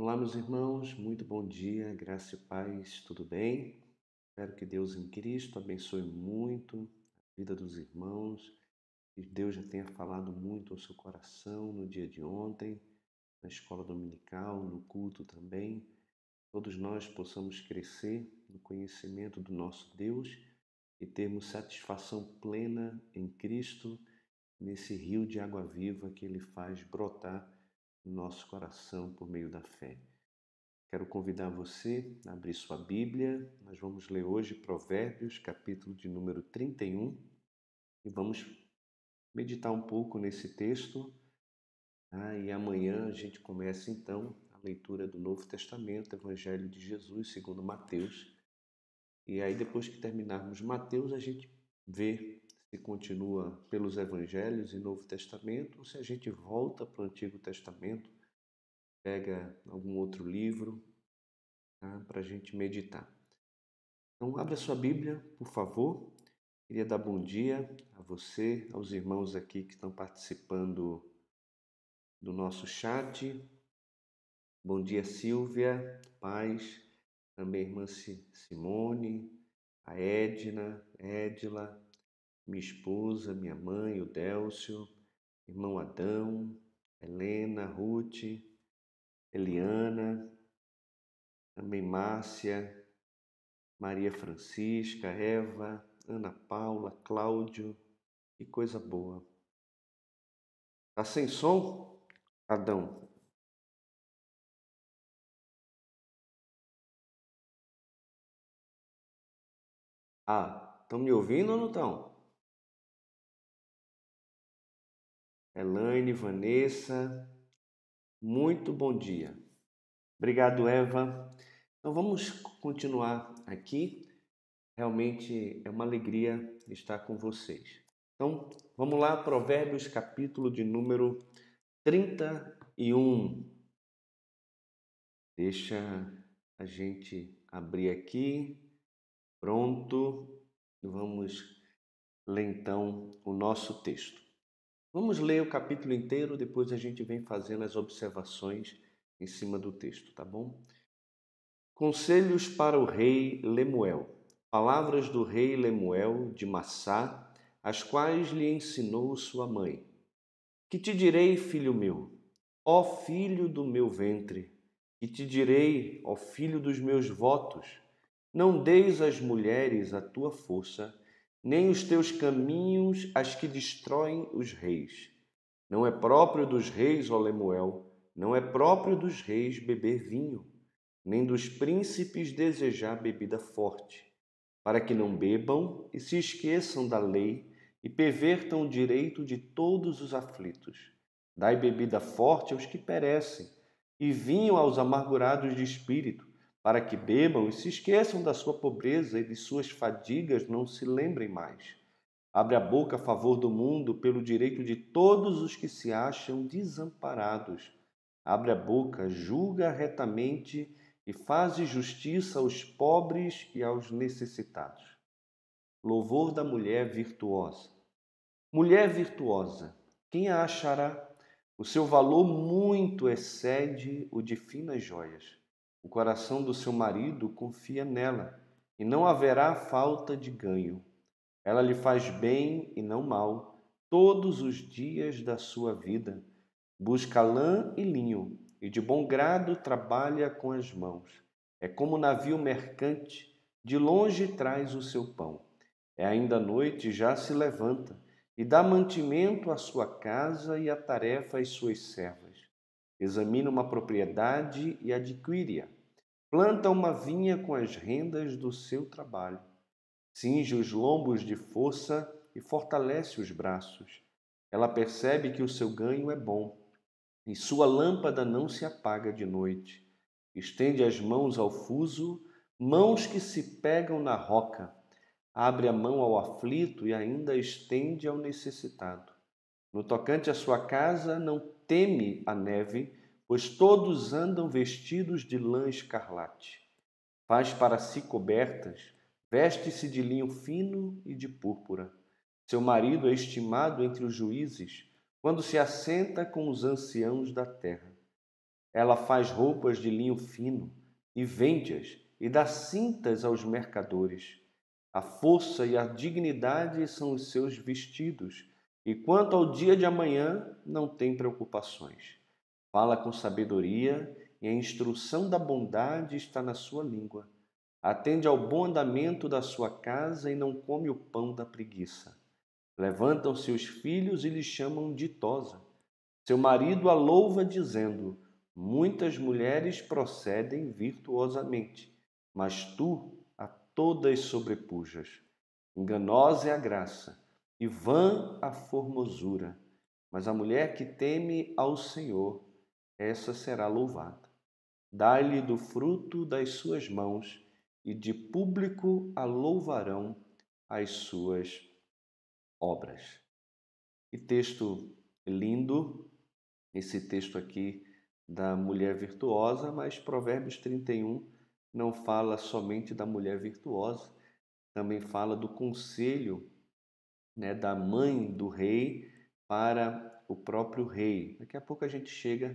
Olá, meus irmãos, muito bom dia, graça e paz, tudo bem? Espero que Deus em Cristo abençoe muito a vida dos irmãos, que Deus já tenha falado muito ao seu coração no dia de ontem, na escola dominical, no culto também. Todos nós possamos crescer no conhecimento do nosso Deus e termos satisfação plena em Cristo, nesse rio de água viva que Ele faz brotar no nosso coração por meio da fé. Quero convidar você a abrir sua Bíblia. Nós vamos ler hoje Provérbios, capítulo de número 31, e vamos meditar um pouco nesse texto. Ah, e amanhã a gente começa então a leitura do Novo Testamento, Evangelho de Jesus, segundo Mateus. E aí, depois que terminarmos Mateus, a gente vê se continua pelos Evangelhos e Novo Testamento, ou se a gente volta para o Antigo Testamento, pega algum outro livro tá, para a gente meditar. Então, abra sua Bíblia, por favor. Queria dar bom dia a você, aos irmãos aqui que estão participando do nosso chat. Bom dia, Silvia, paz. Também a irmã Simone, a Edna, Edila, minha esposa, minha mãe, o Délcio, irmão Adão, Helena, Ruth, Eliana, também Márcia, Maria Francisca, Eva, Ana Paula, Cláudio, que coisa boa. Tá sem som? Adão. Ah, estão me ouvindo ou não estão? Elaine, Vanessa, muito bom dia. Obrigado, Eva. Então vamos continuar aqui. Realmente é uma alegria estar com vocês. Então vamos lá, Provérbios, capítulo de número 31. Deixa a gente abrir aqui. Pronto. Vamos ler então o nosso texto. Vamos ler o capítulo inteiro, depois a gente vem fazendo as observações em cima do texto, tá bom? Conselhos para o rei Lemuel. Palavras do rei Lemuel de Massá, as quais lhe ensinou sua mãe. Que te direi, filho meu? Ó filho do meu ventre, que te direi, ó filho dos meus votos? Não deis às mulheres a tua força, nem os teus caminhos as que destroem os reis. Não é próprio dos reis, ó Lemuel, não é próprio dos reis beber vinho, nem dos príncipes desejar bebida forte, para que não bebam e se esqueçam da lei e pervertam o direito de todos os aflitos. Dai bebida forte aos que perecem, e vinho aos amargurados de espírito para que bebam e se esqueçam da sua pobreza e de suas fadigas não se lembrem mais. Abre a boca a favor do mundo pelo direito de todos os que se acham desamparados. Abre a boca, julga retamente e faz justiça aos pobres e aos necessitados. Louvor da mulher virtuosa. Mulher virtuosa, quem a achará? O seu valor muito excede o de finas joias. O coração do seu marido confia nela, e não haverá falta de ganho. Ela lhe faz bem e não mal todos os dias da sua vida. Busca lã e linho, e de bom grado trabalha com as mãos. É como navio mercante, de longe traz o seu pão. É ainda noite, já se levanta, e dá mantimento à sua casa e a tarefa às suas servas. Examina uma propriedade e adquire-a Planta uma vinha com as rendas do seu trabalho. Cinge os lombos de força e fortalece os braços. Ela percebe que o seu ganho é bom e sua lâmpada não se apaga de noite. Estende as mãos ao fuso, mãos que se pegam na roca. Abre a mão ao aflito e ainda estende ao necessitado. No tocante à sua casa, não teme a neve, pois todos andam vestidos de lã escarlate. Faz para si cobertas, veste-se de linho fino e de púrpura. Seu marido é estimado entre os juízes, quando se assenta com os anciãos da terra. Ela faz roupas de linho fino e vende-as e dá cintas aos mercadores. A força e a dignidade são os seus vestidos, e quanto ao dia de amanhã, não tem preocupações. Fala com sabedoria, e a instrução da bondade está na sua língua. Atende ao bom andamento da sua casa e não come o pão da preguiça. Levantam-se os filhos e lhe chamam ditosa. Seu marido a louva, dizendo: Muitas mulheres procedem virtuosamente, mas tu a todas sobrepujas. Enganosa é a graça e vã a formosura, mas a mulher que teme ao Senhor, essa será louvada. Dá-lhe do fruto das suas mãos, e de público a louvarão as suas obras. Que texto lindo, esse texto aqui da mulher virtuosa, mas Provérbios 31 não fala somente da mulher virtuosa, também fala do conselho né, da mãe do rei para o próprio rei. Daqui a pouco a gente chega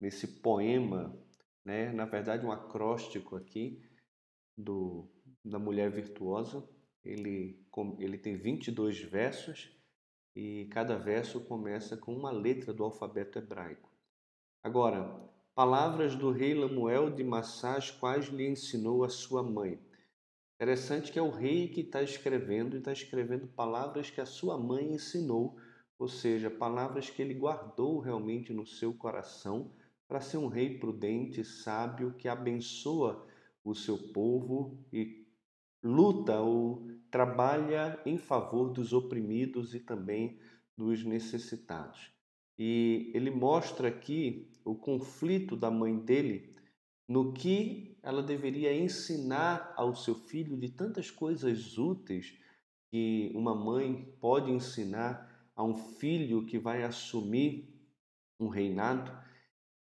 nesse poema, né, na verdade um acróstico aqui do, da mulher virtuosa, ele, ele tem 22 versos e cada verso começa com uma letra do alfabeto hebraico. Agora, palavras do rei Lamuel de Massá, quais lhe ensinou a sua mãe. Interessante que é o rei que está escrevendo e está escrevendo palavras que a sua mãe ensinou, ou seja, palavras que ele guardou realmente no seu coração para ser um rei prudente, sábio, que abençoa o seu povo e luta ou trabalha em favor dos oprimidos e também dos necessitados. E ele mostra aqui o conflito da mãe dele no que ela deveria ensinar ao seu filho de tantas coisas úteis que uma mãe pode ensinar a um filho que vai assumir um reinado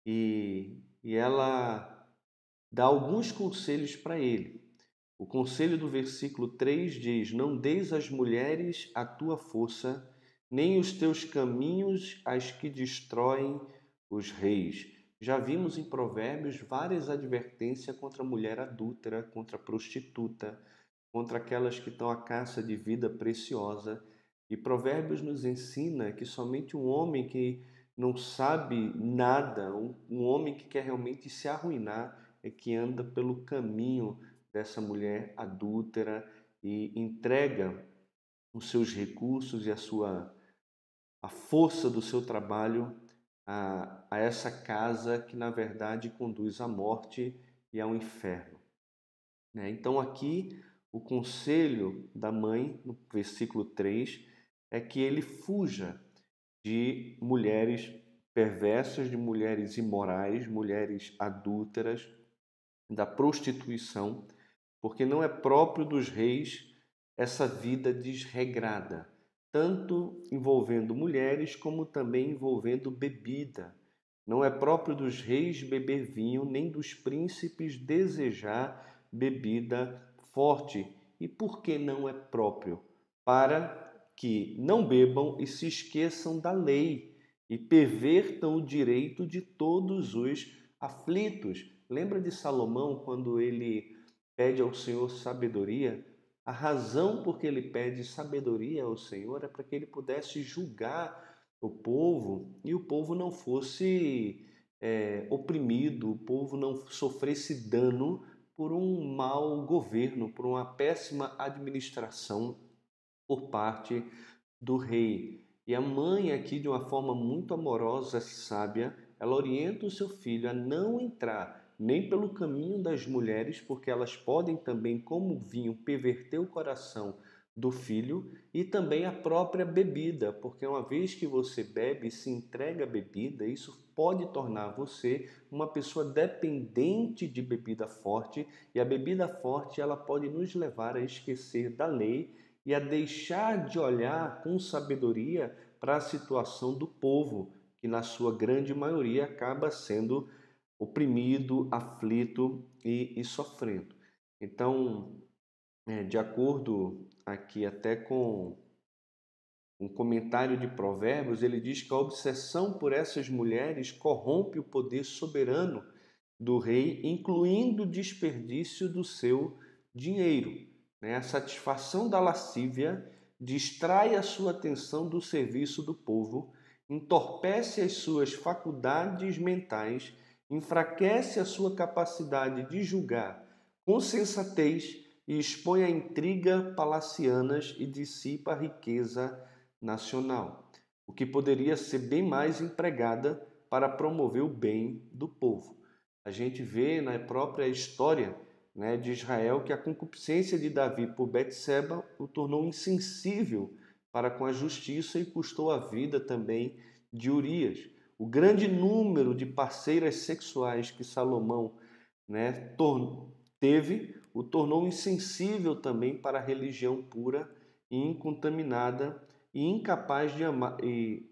e, e ela dá alguns conselhos para ele. O conselho do versículo 3 diz: Não deis às mulheres a tua força, nem os teus caminhos as que destroem os reis. Já vimos em Provérbios várias advertências contra a mulher adúltera, contra a prostituta, contra aquelas que estão à caça de vida preciosa. E Provérbios nos ensina que somente um homem que não sabe nada, um, um homem que quer realmente se arruinar, é que anda pelo caminho dessa mulher adúltera e entrega os seus recursos e a sua a força do seu trabalho a, a essa casa que na verdade conduz à morte e ao inferno. Né? Então aqui o conselho da mãe, no versículo 3, é que ele fuja de mulheres perversas, de mulheres imorais, mulheres adúlteras, da prostituição, porque não é próprio dos reis essa vida desregrada, tanto envolvendo mulheres como também envolvendo bebida. Não é próprio dos reis beber vinho, nem dos príncipes desejar bebida forte. E por que não é próprio? Para que não bebam e se esqueçam da lei e pervertam o direito de todos os aflitos. Lembra de Salomão quando ele pede ao Senhor sabedoria? A razão por que ele pede sabedoria ao Senhor é para que ele pudesse julgar o povo e o povo não fosse é, oprimido, o povo não sofresse dano por um mau governo, por uma péssima administração por parte do rei. E a mãe, aqui, de uma forma muito amorosa e sábia, ela orienta o seu filho a não entrar nem pelo caminho das mulheres, porque elas podem também, como vinho, perverter o coração do filho e também a própria bebida, porque uma vez que você bebe e se entrega à bebida, isso pode tornar você uma pessoa dependente de bebida forte e a bebida forte ela pode nos levar a esquecer da lei e a deixar de olhar com sabedoria para a situação do povo, que na sua grande maioria acaba sendo oprimido, aflito e, e sofrendo. Então, é, de acordo aqui até com um comentário de Provérbios, ele diz que a obsessão por essas mulheres corrompe o poder soberano do rei, incluindo o desperdício do seu dinheiro. Né? A satisfação da lascívia distrai a sua atenção do serviço do povo, entorpece as suas faculdades mentais, enfraquece a sua capacidade de julgar com sensatez e expõe a intriga palacianas e dissipa a riqueza nacional, o que poderia ser bem mais empregada para promover o bem do povo. A gente vê na própria história né, de Israel que a concupiscência de Davi por Betseba o tornou insensível para com a justiça e custou a vida também de Urias. O grande número de parceiras sexuais que Salomão né, teve o tornou insensível também para a religião pura e incontaminada e incapaz de amar, e,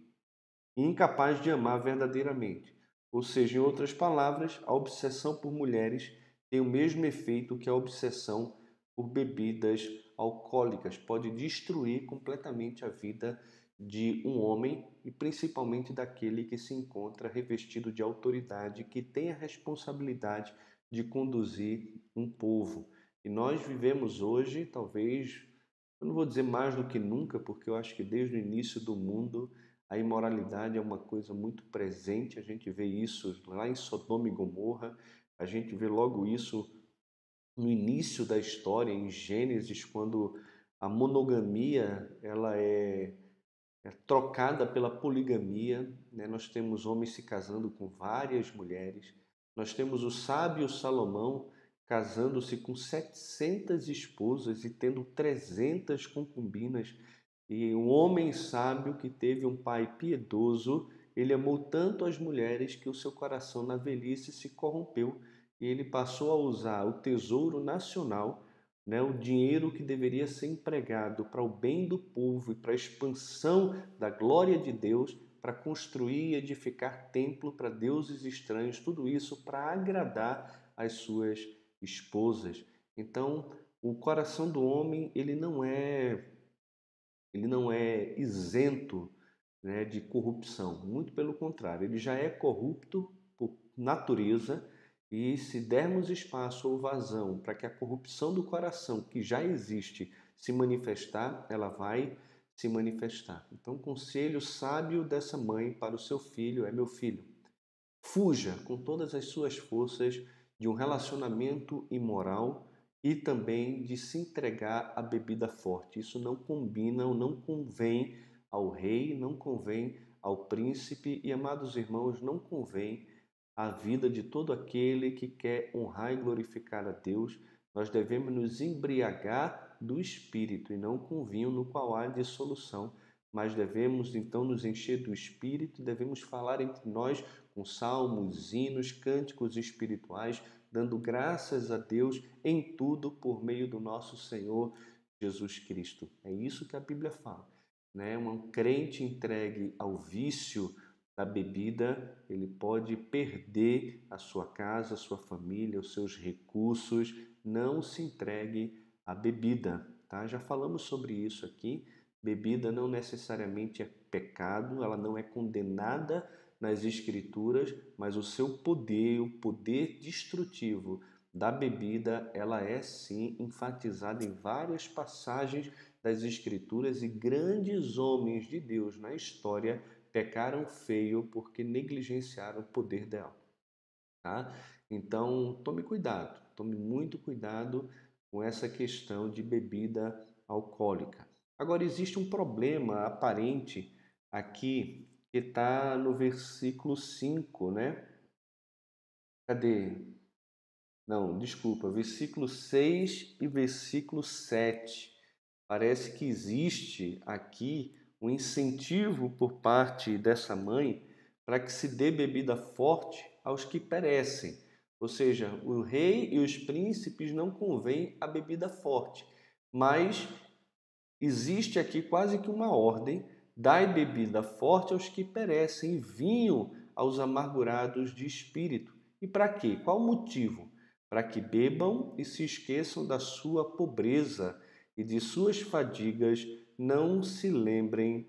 incapaz de amar verdadeiramente. Ou seja, em outras palavras, a obsessão por mulheres tem o mesmo efeito que a obsessão por bebidas alcoólicas. Pode destruir completamente a vida de um homem e principalmente daquele que se encontra revestido de autoridade, que tem a responsabilidade de conduzir um povo. E nós vivemos hoje, talvez, eu não vou dizer mais do que nunca, porque eu acho que desde o início do mundo a imoralidade é uma coisa muito presente. A gente vê isso lá em Sodoma e Gomorra, a gente vê logo isso no início da história, em Gênesis, quando a monogamia ela é, é trocada pela poligamia. Né? Nós temos homens se casando com várias mulheres. Nós temos o sábio Salomão casando-se com 700 esposas e tendo 300 concubinas. E um homem sábio que teve um pai piedoso ele amou tanto as mulheres que o seu coração na velhice se corrompeu e ele passou a usar o tesouro nacional, né, o dinheiro que deveria ser empregado para o bem do povo e para a expansão da glória de Deus, para construir e edificar templo para deuses estranhos, tudo isso para agradar as suas esposas. Então, o coração do homem ele não é ele não é isento né, de corrupção. Muito pelo contrário, ele já é corrupto por natureza e se dermos espaço ou vazão para que a corrupção do coração que já existe se manifestar, ela vai se manifestar. Então, conselho sábio dessa mãe para o seu filho é: meu filho, fuja com todas as suas forças de um relacionamento imoral e também de se entregar à bebida forte. Isso não combina ou não convém ao rei, não convém ao príncipe e, amados irmãos, não convém à vida de todo aquele que quer honrar e glorificar a Deus. Nós devemos nos embriagar do Espírito e não com vinho no qual há dissolução, mas devemos então nos encher do Espírito e devemos falar entre nós com salmos, hinos, cânticos espirituais, dando graças a Deus em tudo por meio do nosso Senhor Jesus Cristo. É isso que a Bíblia fala né? Um crente entregue ao vício da bebida, ele pode perder a sua casa, a sua família, os seus recursos. Não se entregue à bebida, tá? Já falamos sobre isso aqui. Bebida não necessariamente é pecado, ela não é condenada nas escrituras, mas o seu poder, o poder destrutivo da bebida, ela é sim enfatizada em várias passagens das Escrituras e grandes homens de Deus na história pecaram feio porque negligenciaram o poder dela. Tá? Então, tome cuidado, tome muito cuidado com essa questão de bebida alcoólica. Agora, existe um problema aparente aqui que está no versículo 5, né? Cadê? Não, desculpa, versículo 6 e versículo 7 Parece que existe aqui um incentivo por parte dessa mãe para que se dê bebida forte aos que perecem. Ou seja, o rei e os príncipes não convém a bebida forte, mas existe aqui quase que uma ordem: dai bebida forte aos que perecem, vinho aos amargurados de espírito. E para quê? Qual o motivo? Para que bebam e se esqueçam da sua pobreza e de suas fadigas não se lembrem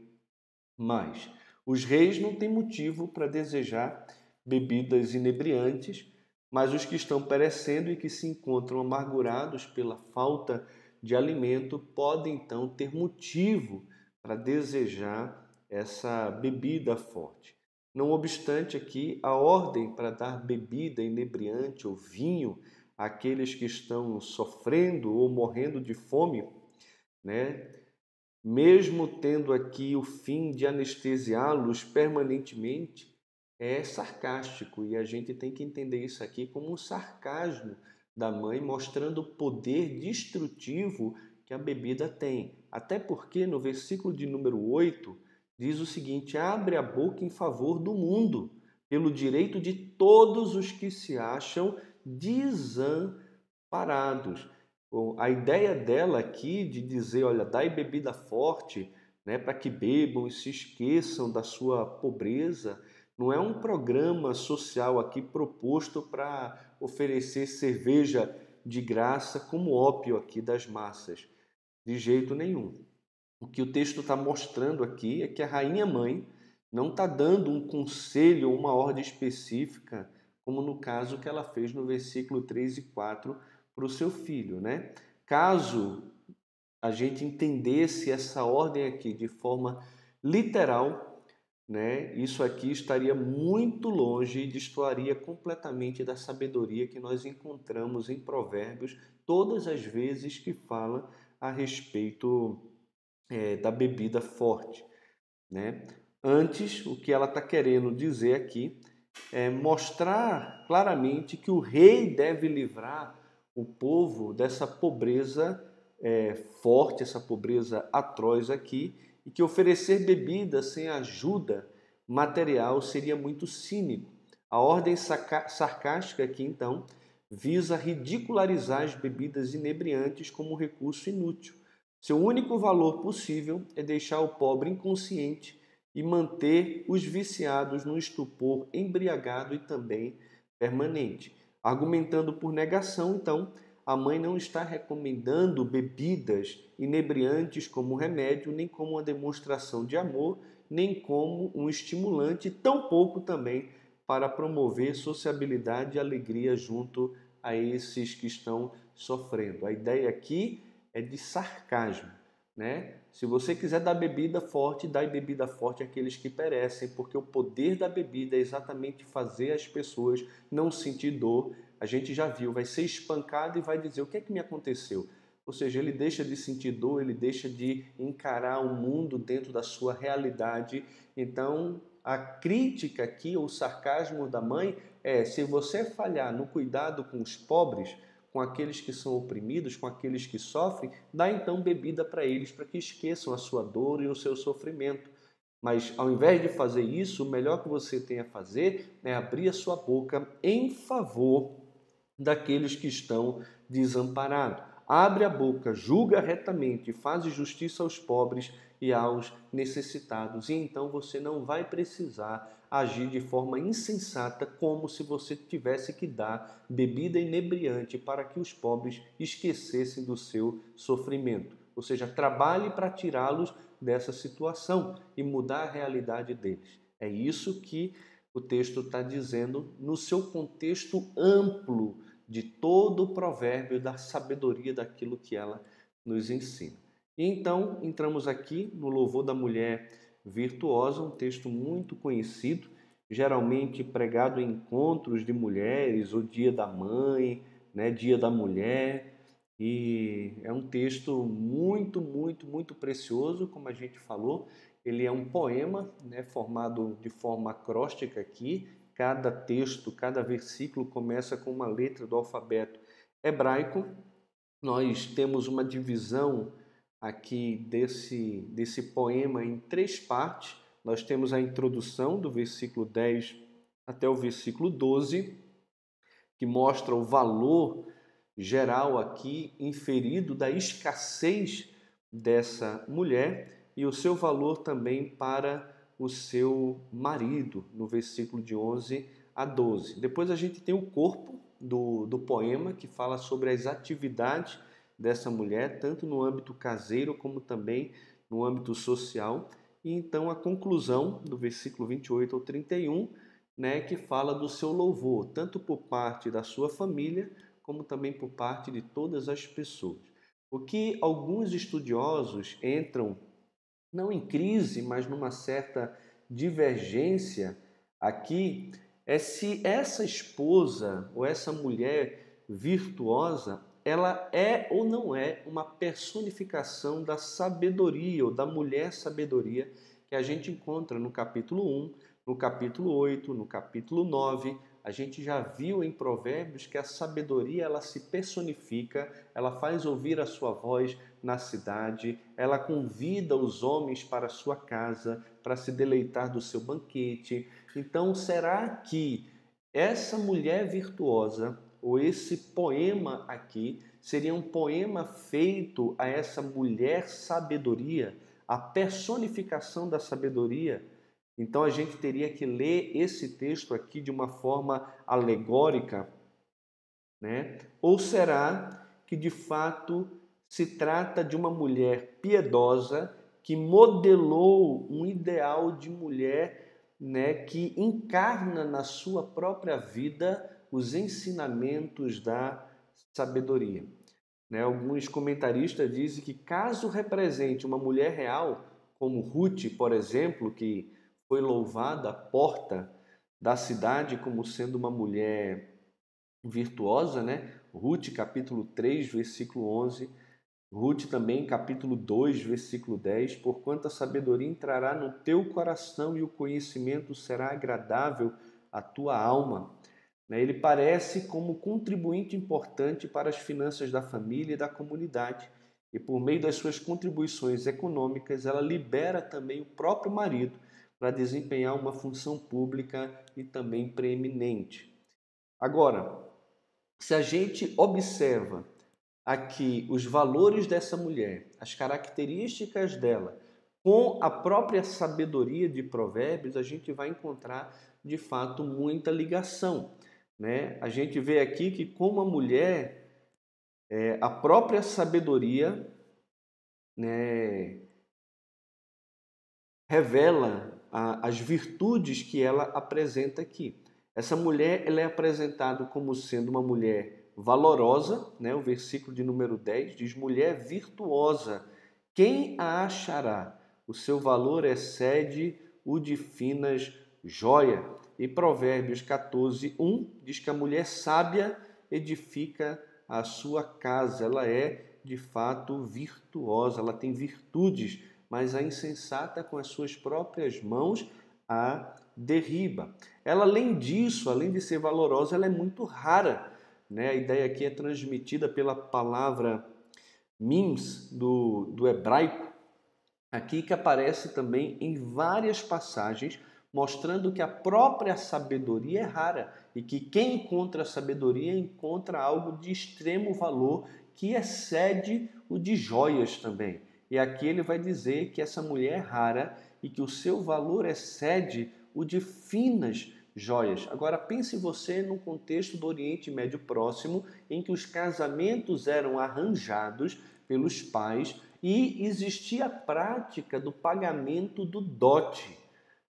Mas os reis não têm motivo para desejar bebidas inebriantes, mas os que estão perecendo e que se encontram amargurados pela falta de alimento podem então ter motivo para desejar essa bebida forte. Não obstante, aqui a ordem para dar bebida inebriante ou vinho àqueles que estão sofrendo ou morrendo de fome, né? mesmo tendo aqui o fim de anestesiá-los permanentemente, é sarcástico e a gente tem que entender isso aqui como um sarcasmo da mãe, mostrando o poder destrutivo que a bebida tem. Até porque no versículo de número 8 diz o seguinte: abre a boca em favor do mundo, pelo direito de todos os que se acham desamparados. A ideia dela aqui de dizer, olha, dai bebida forte, né, para que bebam e se esqueçam da sua pobreza, não é um programa social aqui proposto para oferecer cerveja de graça como ópio aqui das massas. De jeito nenhum. O que o texto está mostrando aqui é que a rainha mãe não está dando um conselho ou uma ordem específica, como no caso que ela fez no versículo 3 e 4 para o seu filho. Né? Caso a gente entendesse essa ordem aqui de forma literal, né, isso aqui estaria muito longe e destoaria completamente da sabedoria que nós encontramos em Provérbios todas as vezes que fala a respeito é, da bebida forte. Né? Antes, o que ela está querendo dizer aqui é mostrar claramente que o rei deve livrar o povo dessa pobreza é, forte, essa pobreza atroz aqui, e que oferecer bebida sem ajuda material seria muito cínico. A ordem sarcástica aqui, então, visa ridicularizar as bebidas inebriantes como recurso inútil. Seu único valor possível é deixar o pobre inconsciente e manter os viciados no estupor embriagado e também permanente. Argumentando por negação, então, a mãe não está recomendando bebidas inebriantes como remédio, nem como uma demonstração de amor, nem como um estimulante, tampouco também para promover sociabilidade e alegria junto a esses que estão sofrendo. A ideia aqui é de sarcasmo. Né? Se você quiser dar bebida forte, dá bebida forte àqueles que perecem, porque o poder da bebida é exatamente fazer as pessoas não sentir dor. A gente já viu, vai ser espancado e vai dizer o que é que me aconteceu. Ou seja, ele deixa de sentir dor, ele deixa de encarar o mundo dentro da sua realidade. Então, a crítica aqui, o sarcasmo da mãe é: se você falhar no cuidado com os pobres, com aqueles que são oprimidos, com aqueles que sofrem, dá então bebida para eles, para que esqueçam a sua dor e o seu sofrimento. Mas ao invés de fazer isso, o melhor que você tem a fazer é abrir a sua boca em favor daqueles que estão desamparados. Abre a boca, julga retamente, faz justiça aos pobres e aos necessitados. E então você não vai precisar agir de forma insensata, como se você tivesse que dar bebida inebriante para que os pobres esquecessem do seu sofrimento. Ou seja, trabalhe para tirá-los dessa situação e mudar a realidade deles. É isso que o texto está dizendo no seu contexto amplo de todo o provérbio da sabedoria daquilo que ela nos ensina. E então entramos aqui no louvor da mulher virtuosa, um texto muito conhecido, geralmente pregado em encontros de mulheres, o Dia da Mãe, né, Dia da Mulher, e é um texto muito, muito, muito precioso, como a gente falou. Ele é um poema, né, formado de forma acróstica aqui. Cada texto, cada versículo começa com uma letra do alfabeto hebraico. Nós temos uma divisão aqui desse, desse poema em três partes. Nós temos a introdução do versículo 10 até o versículo 12, que mostra o valor geral aqui inferido da escassez dessa mulher e o seu valor também para o seu marido, no versículo de 11 a 12. Depois a gente tem o corpo do, do poema, que fala sobre as atividades dessa mulher, tanto no âmbito caseiro como também no âmbito social. e então a conclusão do versículo 28 ao 31, né, que fala do seu louvor, tanto por parte da sua família, como também por parte de todas as pessoas. O que alguns estudiosos entram, não em crise, mas numa certa divergência aqui, é se essa esposa ou essa mulher virtuosa ela é ou não é uma personificação da sabedoria ou da mulher sabedoria que a gente encontra no capítulo 1, no capítulo 8, no capítulo 9. A gente já viu em Provérbios que a sabedoria ela se personifica, ela faz ouvir a sua voz na cidade, ela convida os homens para a sua casa para se deleitar do seu banquete. Então, será que essa mulher virtuosa ou esse poema aqui seria um poema feito a essa mulher sabedoria, a personificação da sabedoria. Então a gente teria que ler esse texto aqui de uma forma alegórica, né? Ou será que de fato se trata de uma mulher piedosa que modelou um ideal de mulher, né, que encarna na sua própria vida os ensinamentos da sabedoria. Né? Alguns comentaristas dizem que, caso represente uma mulher real, como Ruth, por exemplo, que foi louvada à porta da cidade como sendo uma mulher virtuosa, né? Ruth, capítulo 3, versículo 11. Ruth também, capítulo 2, versículo 10. Porquanto a sabedoria entrará no teu coração e o conhecimento será agradável à tua alma. Né? Ele parece como contribuinte importante para as finanças da família e da comunidade. E por meio das suas contribuições econômicas, ela libera também o próprio marido para desempenhar uma função pública e também preeminente. Agora, se a gente observa aqui os valores dessa mulher, as características dela, com a própria sabedoria de Provérbios, a gente vai encontrar de fato muita ligação. Né? A gente vê aqui que, como a mulher, é, a própria sabedoria né, revela a, as virtudes que ela apresenta aqui. Essa mulher ela é apresentada como sendo uma mulher valorosa, né? o versículo de número 10 diz: mulher virtuosa, quem a achará? O seu valor excede o de finas joia. E Provérbios 14, 1 diz que a mulher sábia edifica a sua casa. Ela é, de fato, virtuosa, ela tem virtudes, mas a insensata, com as suas próprias mãos, a derriba. Ela, além disso, além de ser valorosa, ela é muito rara. Né? A ideia aqui é transmitida pela palavra mims do, do hebraico, aqui que aparece também em várias passagens mostrando que a própria sabedoria é rara e que quem encontra a sabedoria encontra algo de extremo valor que excede o de joias também. E aqui ele vai dizer que essa mulher é rara e que o seu valor excede o de finas joias. Agora pense você no contexto do Oriente Médio Próximo, em que os casamentos eram arranjados pelos pais e existia a prática do pagamento do dote.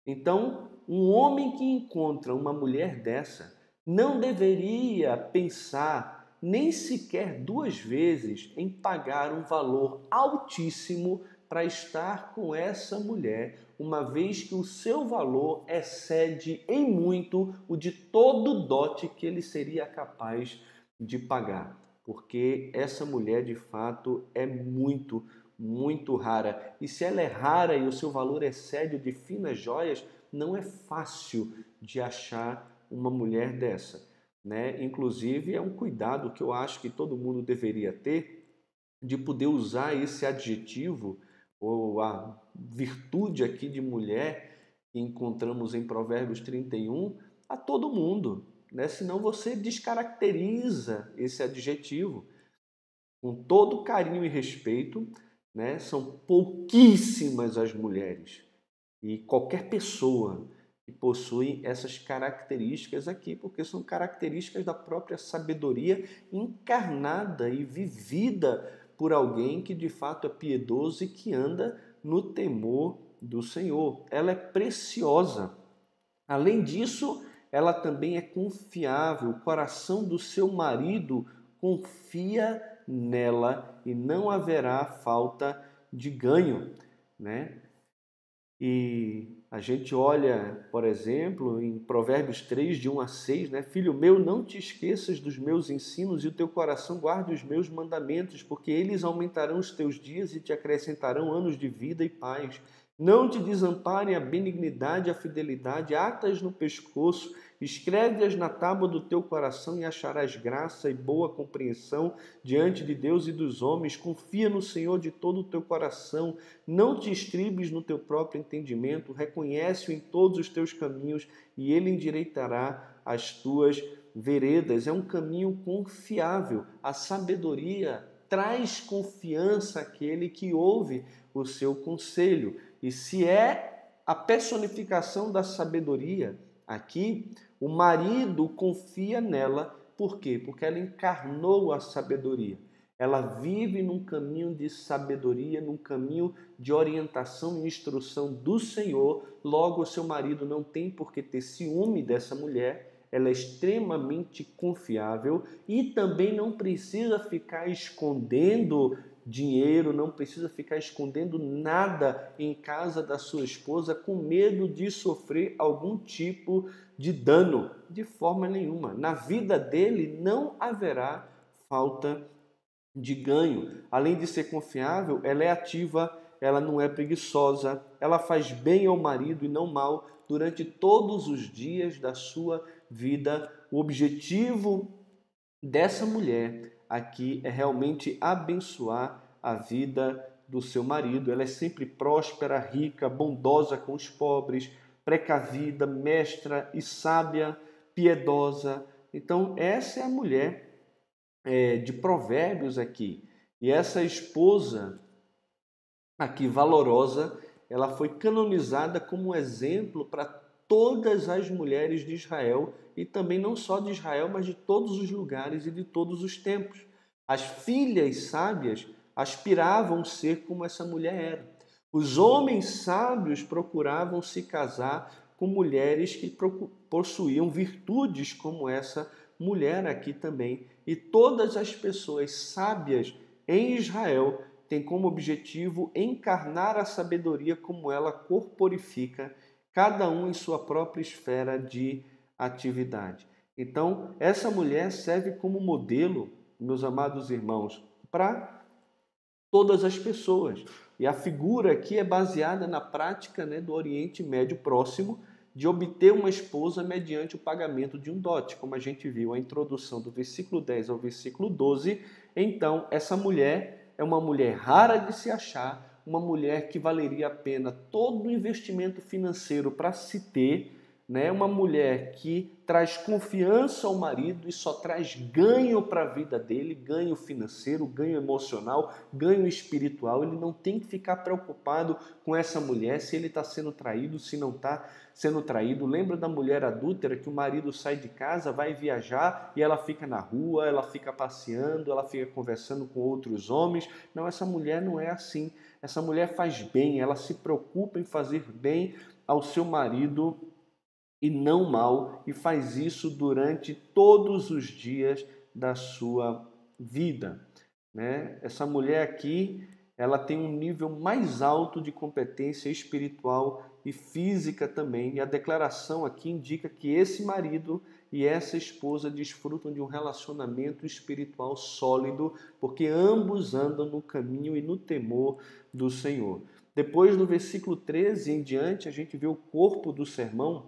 Então, um homem que encontra uma mulher dessa não deveria pensar nem sequer duas vezes em pagar um valor altíssimo para estar com essa mulher, uma vez que o seu valor excede em muito o de todo dote que ele seria capaz de pagar, porque essa mulher de fato é muito muito rara. E se ela é rara e o seu valor excede o de finas joias, não é fácil de achar uma mulher dessa. Né? Inclusive, é um cuidado que eu acho que todo mundo deveria ter de poder usar esse adjetivo ou a virtude aqui de mulher que encontramos em Provérbios 31 a todo mundo, né? Senão você descaracteriza esse adjetivo. Com todo carinho e respeito, né? São pouquíssimas as mulheres e qualquer pessoa que possui essas características aqui, porque são características da própria sabedoria encarnada e vivida por alguém que de fato é piedoso e que anda no temor do Senhor. Ela é preciosa. Além disso, ela também é confiável. O coração do seu marido confia nela e não haverá falta de ganho, né? E a gente olha, por exemplo, em Provérbios 3, de 1 a 6, né? Filho meu, não te esqueças dos meus ensinos e o teu coração guarde os meus mandamentos, porque eles aumentarão os teus dias e te acrescentarão anos de vida e paz. Não te desamparem a benignidade a fidelidade, atas no pescoço, escreve-as na tábua do teu coração e acharás graça e boa compreensão diante de Deus e dos homens. Confia no Senhor de todo o teu coração, não te estribes no teu próprio entendimento, reconhece-o em todos os teus caminhos e ele endireitará as tuas veredas. É um caminho confiável. A sabedoria traz confiança àquele que ouve o seu conselho. E se é a personificação da sabedoria, aqui, o marido confia nela, por quê? Porque ela encarnou a sabedoria. Ela vive num caminho de sabedoria, num caminho de orientação e instrução do Senhor. Logo, o seu marido não tem por que ter ciúme dessa mulher, ela é extremamente confiável e também não precisa ficar escondendo dinheiro, não precisa ficar escondendo nada em casa da sua esposa com medo de sofrer algum tipo de dano, de forma nenhuma. Na vida dele não haverá falta de ganho. Além de ser confiável, ela é ativa, ela não é preguiçosa, ela faz bem ao marido e não mal durante todos os dias da sua vida. O objetivo dessa mulher aqui é realmente abençoar a vida do seu marido. Ela é sempre próspera, rica, bondosa com os pobres, precavida, mestra e sábia, piedosa. Então, essa é a mulher é, de Provérbios aqui. E essa esposa aqui valorosa, ela foi canonizada como exemplo para todas as mulheres de Israel e também não só de Israel, mas de todos os lugares e de todos os tempos. As filhas sábias aspiravam ser como essa mulher era. Os homens sábios procuravam se casar com mulheres que possuíam virtudes como essa mulher aqui também. E todas as pessoas sábias em Israel têm como objetivo encarnar a sabedoria como ela corporifica, cada um em sua própria esfera de atividade. Então, essa mulher serve como modelo, meus amados irmãos, para todas as pessoas. E a figura aqui é baseada na prática né, do Oriente Médio Próximo de obter uma esposa mediante o pagamento de um dote, como a gente viu a introdução do versículo 10 ao versículo 12. Então, essa mulher é uma mulher rara de se achar, uma mulher que valeria a pena todo o investimento financeiro para se ter né? Uma mulher que traz confiança ao marido e só traz ganho para a vida dele, ganho financeiro, ganho emocional, ganho espiritual. Ele não tem que ficar preocupado com essa mulher se ele está sendo traído, se não está sendo traído. Lembra da mulher adúltera que o marido sai de casa, vai viajar e ela fica na rua, ela fica passeando, ela fica conversando com outros homens. Não, essa mulher não é assim. Essa mulher faz bem, ela se preocupa em fazer bem ao seu marido e não mal, e faz isso durante todos os dias da sua vida. Né? Essa mulher aqui, ela tem um nível mais alto de competência espiritual e física também, e a declaração aqui indica que esse marido e essa esposa desfrutam de um relacionamento espiritual sólido, porque ambos andam no caminho e no temor do Senhor. Depois, no versículo 13 em diante, a gente vê o corpo do sermão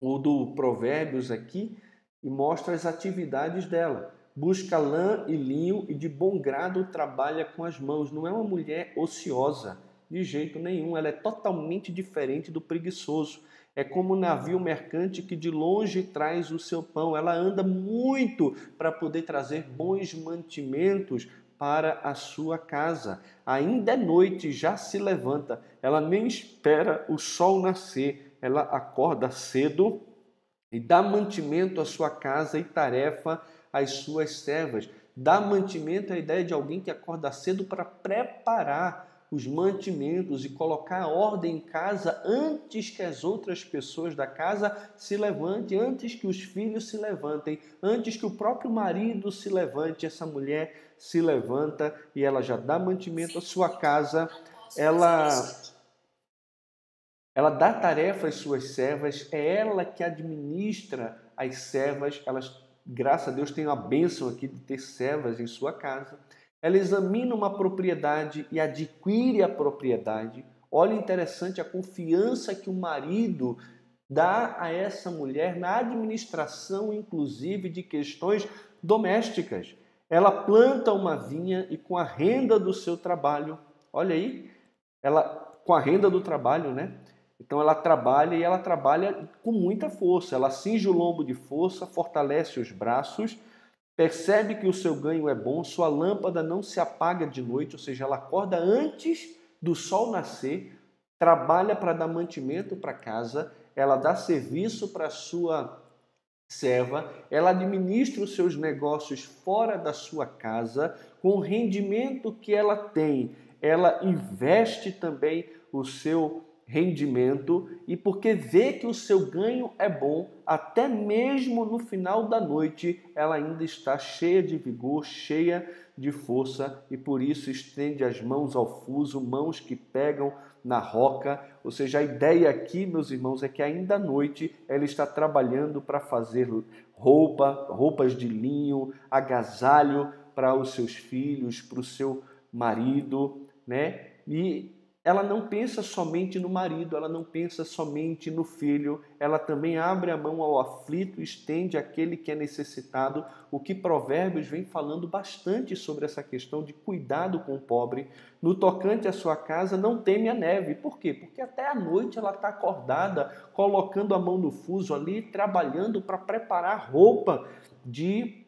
o do Provérbios aqui e mostra as atividades dela. Busca lã e linho e de bom grado trabalha com as mãos. Não é uma mulher ociosa, de jeito nenhum. Ela é totalmente diferente do preguiçoso. É como um navio mercante que de longe traz o seu pão. Ela anda muito para poder trazer bons mantimentos para a sua casa. Ainda é noite, já se levanta. Ela nem espera o sol nascer ela acorda cedo e dá mantimento à sua casa e tarefa às suas servas. Dá mantimento à ideia de alguém que acorda cedo para preparar os mantimentos e colocar a ordem em casa antes que as outras pessoas da casa se levantem, antes que os filhos se levantem, antes que o próprio marido se levante, essa mulher se levanta e ela já dá mantimento à sua casa, ela ela dá tarefa às suas servas, é ela que administra as servas, elas, graças a Deus, têm a bênção aqui de ter servas em sua casa ela examina uma propriedade e adquire a propriedade. Olha interessante a confiança que o marido dá a essa mulher na administração, inclusive, de questões domésticas. Ela planta uma vinha e com a renda do seu trabalho, olha aí, ela com a renda do trabalho, né? Então ela trabalha e ela trabalha com muita força. Ela cinge o lombo de força, fortalece os braços percebe que o seu ganho é bom, sua lâmpada não se apaga de noite, ou seja, ela acorda antes do sol nascer, trabalha para dar mantimento para casa, ela dá serviço para sua serva, ela administra os seus negócios fora da sua casa, com o rendimento que ela tem, ela investe também o seu rendimento e porque vê que o seu ganho é bom, até mesmo no final da noite, ela ainda está cheia de vigor, cheia de força e por isso estende as mãos ao fuso, mãos que pegam na roca. Ou seja, a ideia aqui, meus irmãos, é que ainda à noite ela está trabalhando para fazer roupa, roupas de linho, agasalho para os seus filhos, para o seu marido, né? E ela não pensa somente no marido, ela não pensa somente no filho, ela também abre a mão ao aflito, estende aquele que é necessitado, o que Provérbios vem falando bastante sobre essa questão de cuidado com o pobre. No tocante à sua casa, não teme a neve. Por quê? Porque até a noite ela está acordada, colocando a mão no fuso ali, trabalhando para preparar roupa de,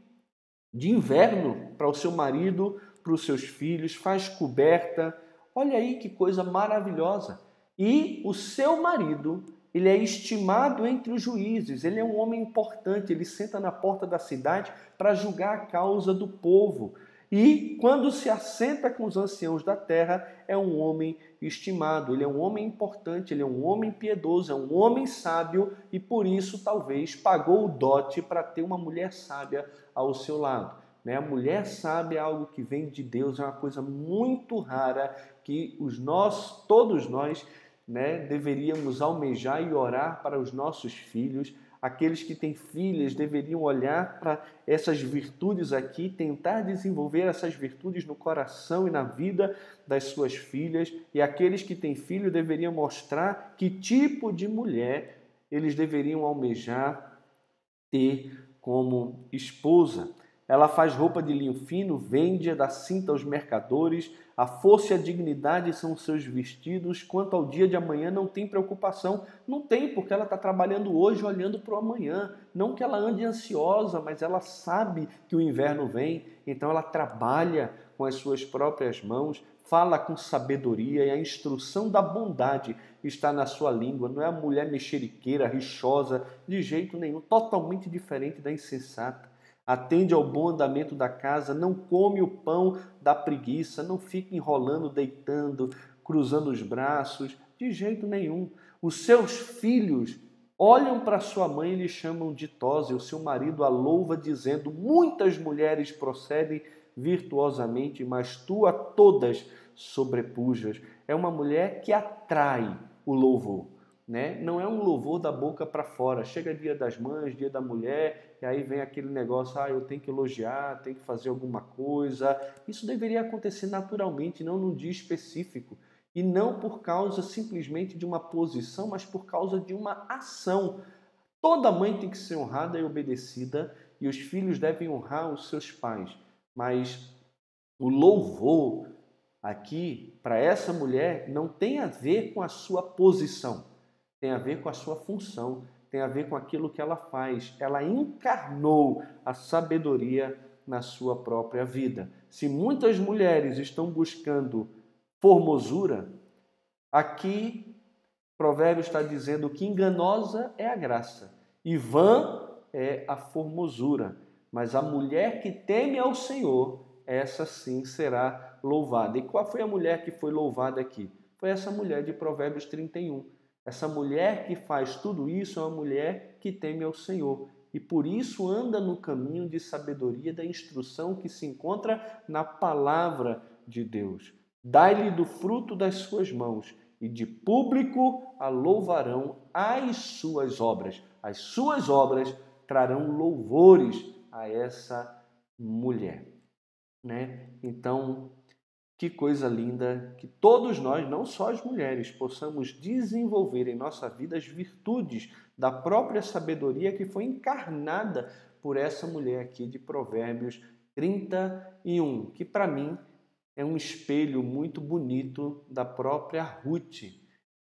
de inverno para o seu marido, para os seus filhos, faz coberta Olha aí que coisa maravilhosa. E o seu marido, ele é estimado entre os juízes, ele é um homem importante, ele senta na porta da cidade para julgar a causa do povo. E quando se assenta com os anciãos da terra, é um homem estimado, ele é um homem importante, ele é um homem piedoso, é um homem sábio e por isso talvez pagou o dote para ter uma mulher sábia ao seu lado. Né? A mulher sábia é algo que vem de Deus, é uma coisa muito rara que os nós, todos nós, né, deveríamos almejar e orar para os nossos filhos. Aqueles que têm filhas deveriam olhar para essas virtudes aqui, tentar desenvolver essas virtudes no coração e na vida das suas filhas. E aqueles que têm filho deveriam mostrar que tipo de mulher eles deveriam almejar ter como esposa. Ela faz roupa de linho fino, vende, dá cinta aos mercadores. A força e a dignidade são seus vestidos. Quanto ao dia de amanhã, não tem preocupação. Não tem, porque ela está trabalhando hoje olhando para o amanhã. Não que ela ande ansiosa, mas ela sabe que o inverno vem. Então ela trabalha com as suas próprias mãos, fala com sabedoria e a instrução da bondade está na sua língua. Não é a mulher mexeriqueira, rixosa, de jeito nenhum, totalmente diferente da insensata atende ao bom andamento da casa, não come o pão da preguiça, não fica enrolando, deitando, cruzando os braços, de jeito nenhum. Os seus filhos olham para sua mãe e lhe chamam de tosa, e o seu marido a louva, dizendo: Muitas mulheres procedem virtuosamente, mas tu a todas sobrepujas. É uma mulher que atrai o louvor. Né? Não é um louvor da boca para fora. Chega dia das mães, dia da mulher, e aí vem aquele negócio, ah, eu tenho que elogiar, tenho que fazer alguma coisa. Isso deveria acontecer naturalmente, não num dia específico. E não por causa simplesmente de uma posição, mas por causa de uma ação. Toda mãe tem que ser honrada e obedecida, e os filhos devem honrar os seus pais. Mas o louvor aqui, para essa mulher, não tem a ver com a sua posição tem a ver com a sua função, tem a ver com aquilo que ela faz. Ela encarnou a sabedoria na sua própria vida. Se muitas mulheres estão buscando formosura, aqui Provérbio está dizendo que enganosa é a graça e vã é a formosura. Mas a mulher que teme ao Senhor, essa sim será louvada. E qual foi a mulher que foi louvada aqui? Foi essa mulher de Provérbios 31. Essa mulher que faz tudo isso é uma mulher que teme ao Senhor e por isso anda no caminho de sabedoria da instrução que se encontra na palavra de Deus. Dai-lhe do fruto das suas mãos e de público a louvarão as suas obras. As suas obras trarão louvores a essa mulher, né? Então, que coisa linda que todos nós, não só as mulheres, possamos desenvolver em nossa vida as virtudes da própria sabedoria que foi encarnada por essa mulher aqui de Provérbios 31, que para mim é um espelho muito bonito da própria Ruth,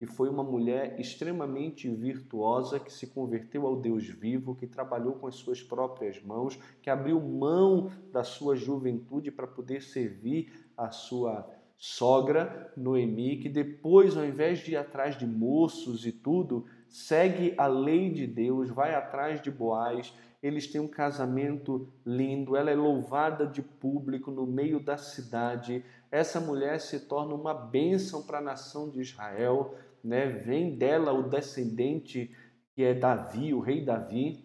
que foi uma mulher extremamente virtuosa, que se converteu ao Deus vivo, que trabalhou com as suas próprias mãos, que abriu mão da sua juventude para poder servir a sua sogra, Noemi, que depois, ao invés de ir atrás de moços e tudo, segue a lei de Deus, vai atrás de Boaz, eles têm um casamento lindo, ela é louvada de público no meio da cidade. Essa mulher se torna uma bênção para a nação de Israel, né? Vem dela o descendente que é Davi, o rei Davi,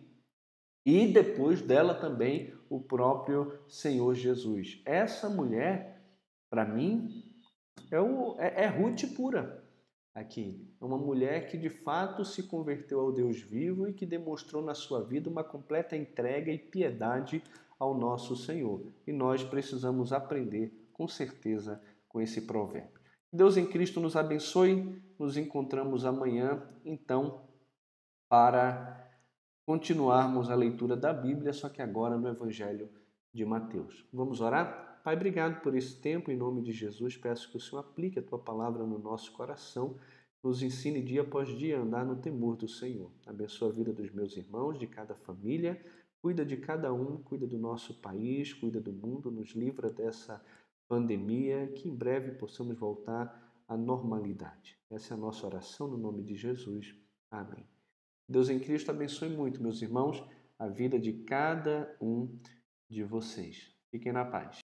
e depois dela também o próprio Senhor Jesus. Essa mulher para mim, é, o, é, é Ruth pura aqui. É uma mulher que de fato se converteu ao Deus vivo e que demonstrou na sua vida uma completa entrega e piedade ao nosso Senhor. E nós precisamos aprender com certeza com esse provérbio. Deus em Cristo nos abençoe. Nos encontramos amanhã, então, para continuarmos a leitura da Bíblia, só que agora no Evangelho de Mateus. Vamos orar? Pai, obrigado por esse tempo. Em nome de Jesus, peço que o Senhor aplique a tua palavra no nosso coração. Nos ensine dia após dia a andar no temor do Senhor. Abençoa a vida dos meus irmãos, de cada família. Cuida de cada um, cuida do nosso país, cuida do mundo, nos livra dessa pandemia, que em breve possamos voltar à normalidade. Essa é a nossa oração no nome de Jesus. Amém. Deus em Cristo abençoe muito, meus irmãos, a vida de cada um de vocês. Fiquem na paz.